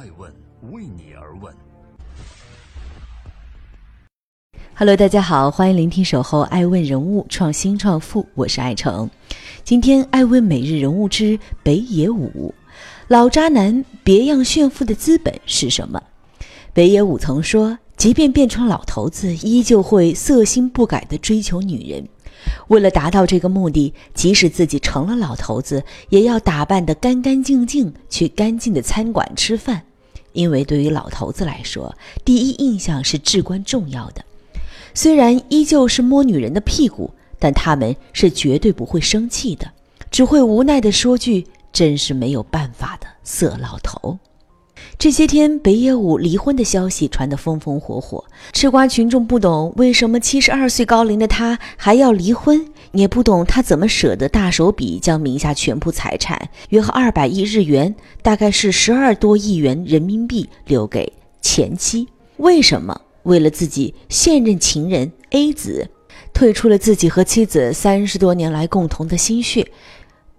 爱问为你而问。Hello，大家好，欢迎聆听《守候爱问人物创新创富》，我是爱成。今天爱问每日人物之北野武，老渣男别样炫富的资本是什么？北野武曾说，即便变成老头子，依旧会色心不改的追求女人。为了达到这个目的，即使自己成了老头子，也要打扮得干干净净，去干净的餐馆吃饭。因为对于老头子来说，第一印象是至关重要的。虽然依旧是摸女人的屁股，但他们是绝对不会生气的，只会无奈地说句：“真是没有办法的色老头。”这些天，北野武离婚的消息传得风风火火，吃瓜群众不懂为什么七十二岁高龄的他还要离婚，也不懂他怎么舍得大手笔将名下全部财产约合二百亿日元，大概是十二多亿元人民币留给前妻。为什么为了自己现任情人 A 子，退出了自己和妻子三十多年来共同的心血？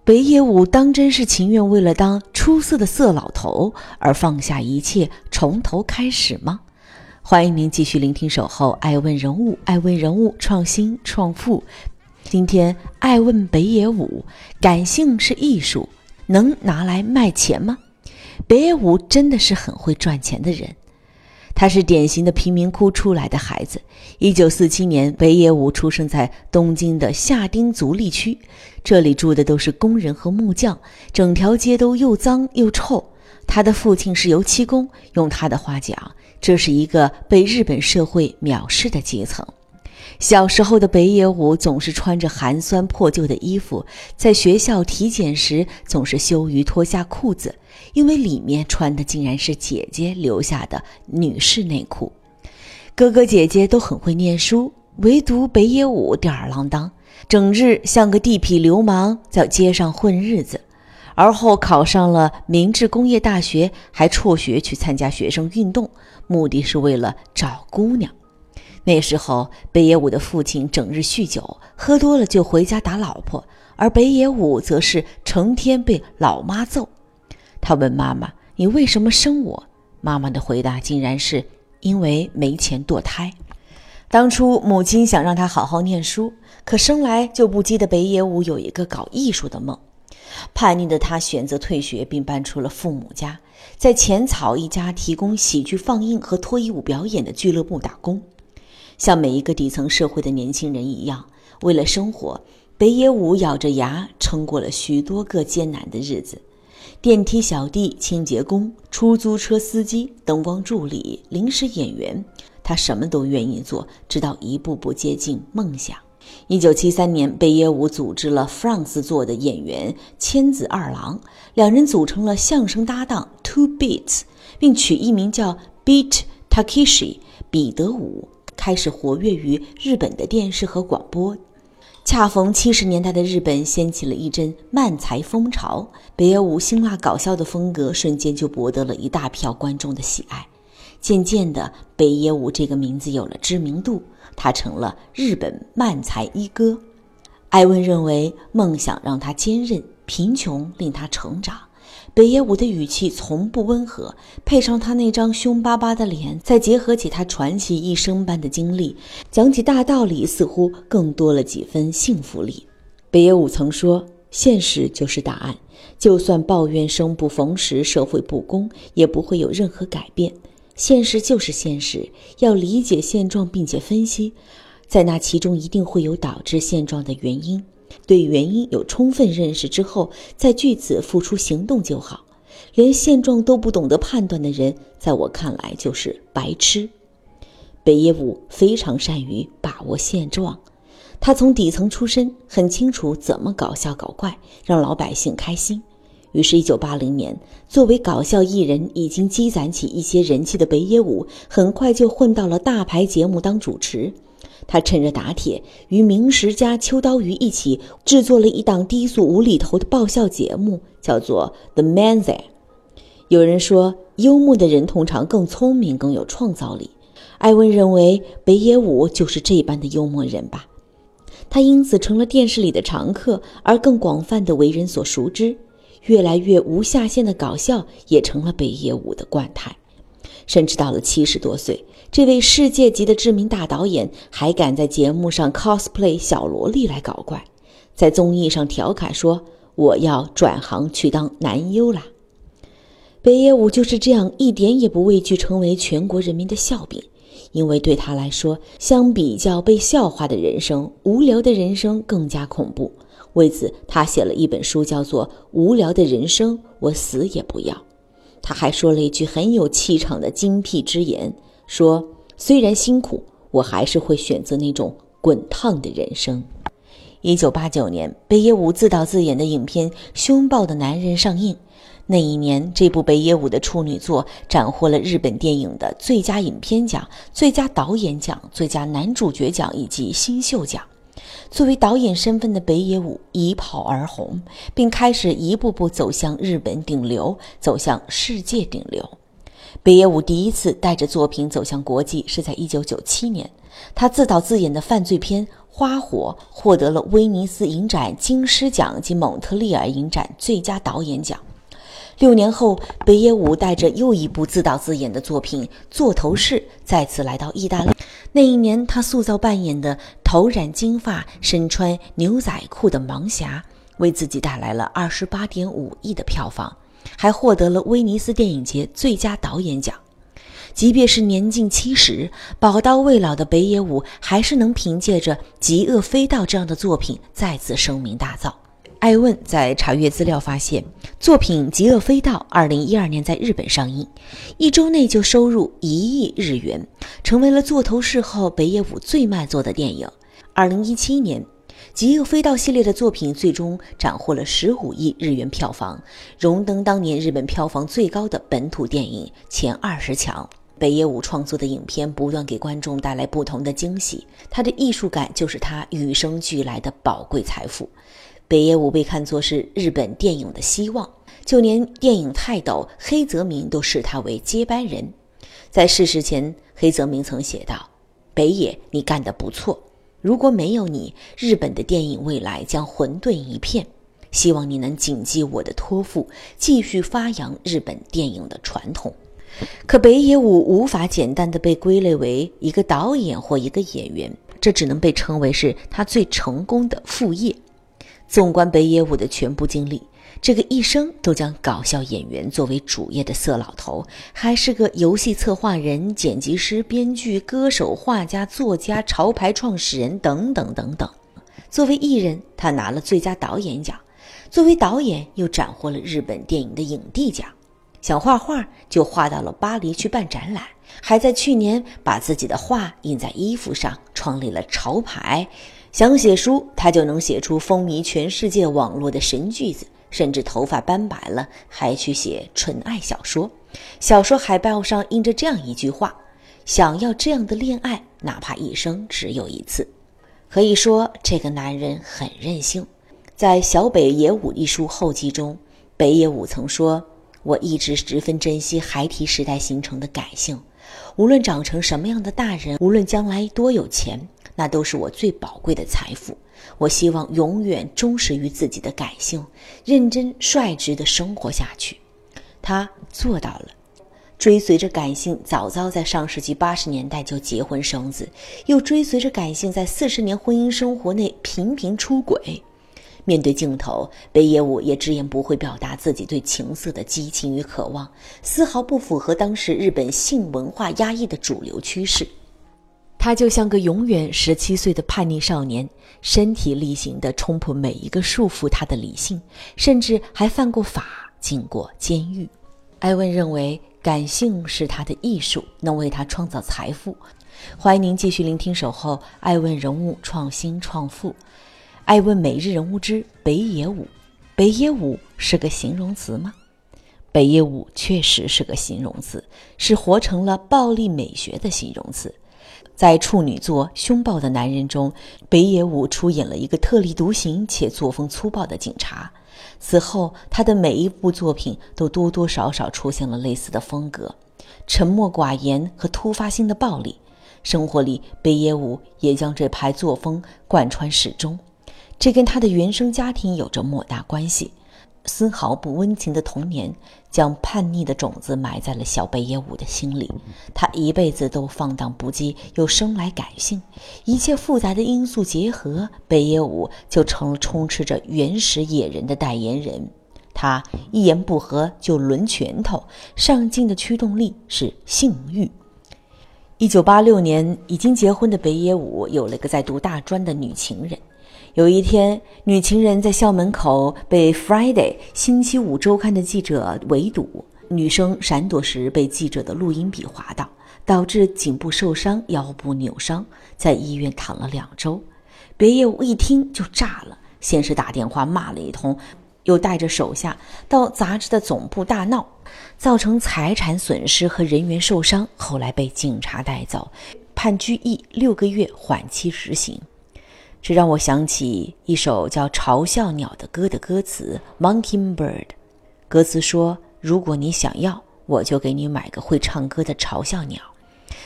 北野武当真是情愿为了当出色的色老头而放下一切，从头开始吗？欢迎您继续聆听《守候爱问人物》，爱问人物创新创富。今天爱问北野武，感性是艺术，能拿来卖钱吗？北野武真的是很会赚钱的人。他是典型的贫民窟出来的孩子。一九四七年，北野武出生在东京的下町足利区，这里住的都是工人和木匠，整条街都又脏又臭。他的父亲是油漆工，用他的话讲，这是一个被日本社会藐视的阶层。小时候的北野武总是穿着寒酸破旧的衣服，在学校体检时总是羞于脱下裤子，因为里面穿的竟然是姐姐留下的女士内裤。哥哥姐姐都很会念书，唯独北野武吊儿郎当，整日像个地痞流氓在街上混日子。而后考上了明治工业大学，还辍学去参加学生运动，目的是为了找姑娘。那时候，北野武的父亲整日酗酒，喝多了就回家打老婆，而北野武则是成天被老妈揍。他问妈妈：“你为什么生我？”妈妈的回答竟然是因为没钱堕胎。当初母亲想让他好好念书，可生来就不羁的北野武有一个搞艺术的梦。叛逆的他选择退学，并搬出了父母家，在浅草一家提供喜剧放映和脱衣舞表演的俱乐部打工。像每一个底层社会的年轻人一样，为了生活，北野武咬着牙撑过了许多个艰难的日子。电梯小弟、清洁工、出租车司机、灯光助理、临时演员，他什么都愿意做，直到一步步接近梦想。一九七三年，北野武组织了 France 做的演员千子二郎，两人组成了相声搭档 Two Beats，并取艺名叫 Beat Takeshi 彼得武。开始活跃于日本的电视和广播，恰逢七十年代的日本掀起了一阵漫才风潮，北野武辛辣搞笑的风格瞬间就博得了一大票观众的喜爱。渐渐的，北野武这个名字有了知名度，他成了日本漫才一哥。艾文认为，梦想让他坚韧，贫穷令他成长。北野武的语气从不温和，配上他那张凶巴巴的脸，再结合起他传奇一生般的经历，讲起大道理似乎更多了几分幸福力。北野武曾说：“现实就是答案，就算抱怨生不逢时、社会不公，也不会有任何改变。现实就是现实，要理解现状并且分析，在那其中一定会有导致现状的原因。”对原因有充分认识之后，再据此付出行动就好。连现状都不懂得判断的人，在我看来就是白痴。北野武非常善于把握现状，他从底层出身，很清楚怎么搞笑搞怪，让老百姓开心。于是，一九八零年，作为搞笑艺人，已经积攒起一些人气的北野武，很快就混到了大牌节目当主持。他趁热打铁，与名实家秋刀鱼一起制作了一档低俗无厘头的爆笑节目，叫做《The Man There》。有人说，幽默的人通常更聪明、更有创造力。艾文认为，北野武就是这般的幽默人吧。他因此成了电视里的常客，而更广泛的为人所熟知。越来越无下限的搞笑也成了北野武的惯态。甚至到了七十多岁，这位世界级的知名大导演还敢在节目上 cosplay 小萝莉来搞怪，在综艺上调侃说：“我要转行去当男优啦。”北野武就是这样一点也不畏惧成为全国人民的笑柄，因为对他来说，相比较被笑话的人生，无聊的人生更加恐怖。为此，他写了一本书，叫做《无聊的人生，我死也不要》。他还说了一句很有气场的精辟之言，说：“虽然辛苦，我还是会选择那种滚烫的人生。”一九八九年，北野武自导自演的影片《凶暴的男人》上映。那一年，这部北野武的处女作斩获了日本电影的最佳影片奖、最佳导演奖、最佳男主角奖以及新秀奖。作为导演身份的北野武一炮而红，并开始一步步走向日本顶流，走向世界顶流。北野武第一次带着作品走向国际是在1997年，他自导自演的犯罪片《花火》获得了威尼斯影展金狮奖及蒙特利尔影展最佳导演奖。六年后，北野武带着又一部自导自演的作品《座头市》再次来到意大利。那一年，他塑造扮演的头染金发、身穿牛仔裤的盲侠，为自己带来了二十八点五亿的票房，还获得了威尼斯电影节最佳导演奖。即便是年近七十、宝刀未老的北野武，还是能凭借着《极恶飞盗》这样的作品再次声名大噪。艾问在查阅资料发现，作品《极恶飞盗》二零一二年在日本上映，一周内就收入一亿日元，成为了座头市后北野武最卖座的电影。二零一七年，《极恶飞盗》系列的作品最终斩获了十五亿日元票房，荣登当年日本票房最高的本土电影前二十强。北野武创作的影片不断给观众带来不同的惊喜，他的艺术感就是他与生俱来的宝贵财富。北野武被看作是日本电影的希望，就连电影泰斗黑泽明都视他为接班人。在逝世前，黑泽明曾写道：“北野，你干得不错。如果没有你，日本的电影未来将混沌一片。希望你能谨记我的托付，继续发扬日本电影的传统。”可北野武无法简单的被归类为一个导演或一个演员，这只能被称为是他最成功的副业。纵观北野武的全部经历，这个一生都将搞笑演员作为主业的色老头，还是个游戏策划人、剪辑师、编剧、歌手、画家、作家、潮牌创始人等等等等。作为艺人，他拿了最佳导演奖；作为导演，又斩获了日本电影的影帝奖。想画画，就画到了巴黎去办展览，还在去年把自己的画印在衣服上，创立了潮牌。想写书，他就能写出风靡全世界网络的神句子，甚至头发斑白了还去写纯爱小说。小说海报上印着这样一句话：“想要这样的恋爱，哪怕一生只有一次。”可以说，这个男人很任性。在《小北野武》一书后记中，北野武曾说：“我一直十分珍惜孩提时代形成的感性，无论长成什么样的大人，无论将来多有钱。”那都是我最宝贵的财富。我希望永远忠实于自己的感性，认真率直的生活下去。他做到了，追随着感性，早早在上世纪八十年代就结婚生子，又追随着感性，在四十年婚姻生活内频频出轨。面对镜头，北野武也直言不讳表达自己对情色的激情与渴望，丝毫不符合当时日本性文化压抑的主流趋势。他就像个永远十七岁的叛逆少年，身体力行地冲破每一个束缚他的理性，甚至还犯过法，进过监狱。艾问认为，感性是他的艺术，能为他创造财富。欢迎您继续聆听《守候》，艾问人物创新创富。艾问每日人物之北野武，北野武是个形容词吗？北野武确实是个形容词，是活成了暴力美学的形容词。在处女座《凶暴的男人》中，北野武出演了一个特立独行且作风粗暴的警察。此后，他的每一部作品都多多少少出现了类似的风格：沉默寡言和突发性的暴力。生活里，北野武也将这派作风贯穿始终。这跟他的原生家庭有着莫大关系。丝毫不温情的童年，将叛逆的种子埋在了小北野武的心里。他一辈子都放荡不羁，又生来感性，一切复杂的因素结合，北野武就成了充斥着原始野人的代言人。他一言不合就抡拳头，上进的驱动力是性欲。一九八六年，已经结婚的北野武有了个在读大专的女情人。有一天，女情人在校门口被《Friday》星期五周刊的记者围堵，女生闪躲时被记者的录音笔划到，导致颈部受伤、腰部扭伤，在医院躺了两周。别业务一听就炸了，先是打电话骂了一通，又带着手下到杂志的总部大闹，造成财产损失和人员受伤，后来被警察带走，判拘役六个月，缓期执行。这让我想起一首叫《嘲笑鸟》的歌的歌词《Mockingbird》，歌词说：“如果你想要，我就给你买个会唱歌的嘲笑鸟，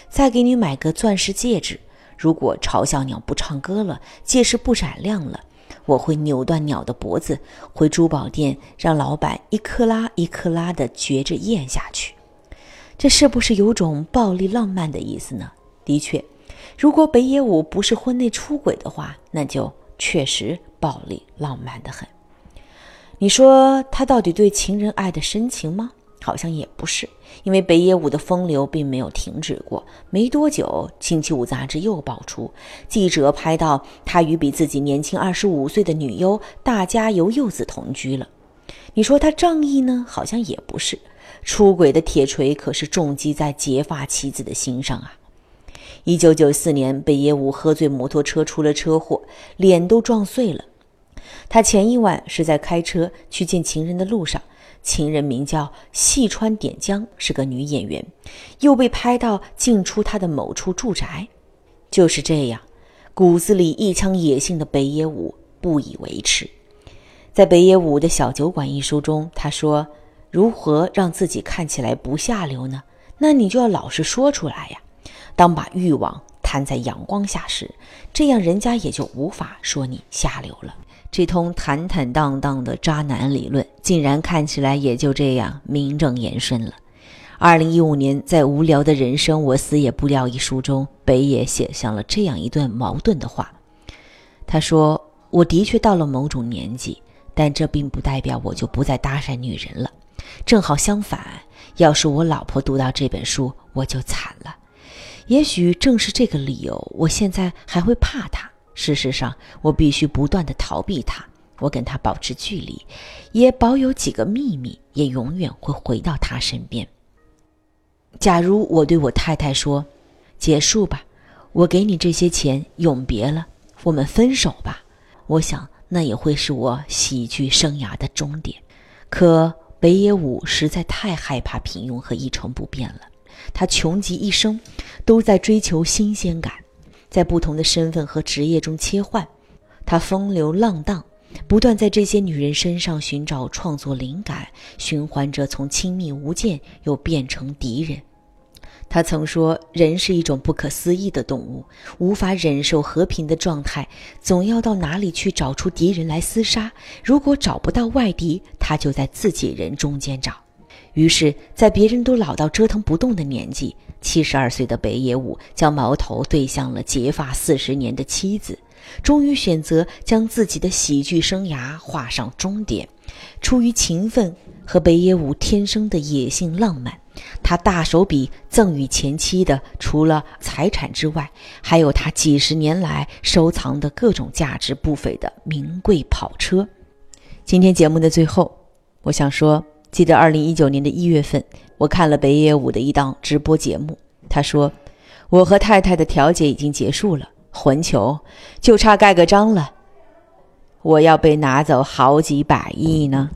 再给你买个钻石戒指。如果嘲笑鸟不唱歌了，戒指不闪亮了，我会扭断鸟的脖子，回珠宝店让老板一克拉一克拉的嚼着咽下去。”这是不是有种暴力浪漫的意思呢？的确。如果北野武不是婚内出轨的话，那就确实暴力浪漫的很。你说他到底对情人爱的深情吗？好像也不是，因为北野武的风流并没有停止过。没多久，《星期五》杂志又爆出记者拍到他与比自己年轻二十五岁的女优大家由柚子同居了。你说他仗义呢？好像也不是，出轨的铁锤可是重击在结发妻子的心上啊。一九九四年，北野武喝醉摩托车出了车祸，脸都撞碎了。他前一晚是在开车去见情人的路上，情人名叫细川点江，是个女演员，又被拍到进出他的某处住宅。就是这样，骨子里一腔野性的北野武不以为耻。在《北野武的小酒馆》一书中，他说：“如何让自己看起来不下流呢？那你就要老实说出来呀。”当把欲望摊在阳光下时，这样人家也就无法说你下流了。这通坦坦荡荡的渣男理论，竟然看起来也就这样名正言顺了。二零一五年，在《无聊的人生我死也不聊》一书中，北野写下了这样一段矛盾的话。他说：“我的确到了某种年纪，但这并不代表我就不再搭讪女人了。正好相反，要是我老婆读到这本书，我就惨了。”也许正是这个理由，我现在还会怕他。事实上，我必须不断的逃避他，我跟他保持距离，也保有几个秘密，也永远会回到他身边。假如我对我太太说：“结束吧，我给你这些钱，永别了，我们分手吧。”我想那也会是我喜剧生涯的终点。可北野武实在太害怕平庸和一成不变了。他穷极一生，都在追求新鲜感，在不同的身份和职业中切换。他风流浪荡，不断在这些女人身上寻找创作灵感，循环着从亲密无间又变成敌人。他曾说：“人是一种不可思议的动物，无法忍受和平的状态，总要到哪里去找出敌人来厮杀。如果找不到外敌，他就在自己人中间找。”于是，在别人都老到折腾不动的年纪，七十二岁的北野武将矛头对向了结发四十年的妻子，终于选择将自己的喜剧生涯画上终点。出于情分和北野武天生的野性浪漫，他大手笔赠与前妻的，除了财产之外，还有他几十年来收藏的各种价值不菲的名贵跑车。今天节目的最后，我想说。记得二零一九年的一月份，我看了北野武的一档直播节目。他说：“我和太太的调解已经结束了，混球就差盖个章了。我要被拿走好几百亿呢。”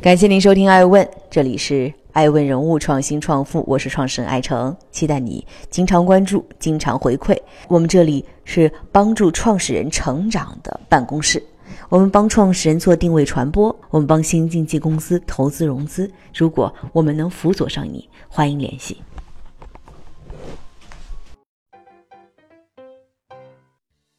感谢您收听《爱问》，这里是爱问人物创新创富，我是创始人艾诚，期待你经常关注，经常回馈。我们这里是帮助创始人成长的办公室。我们帮创始人做定位传播，我们帮新经济公司投资融资。如果我们能辅佐上你，欢迎联系。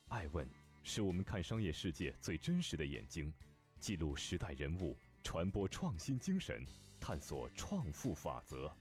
爱问是我们看商业世界最真实的眼睛，记录时代人物，传播创新精神，探索创富法则。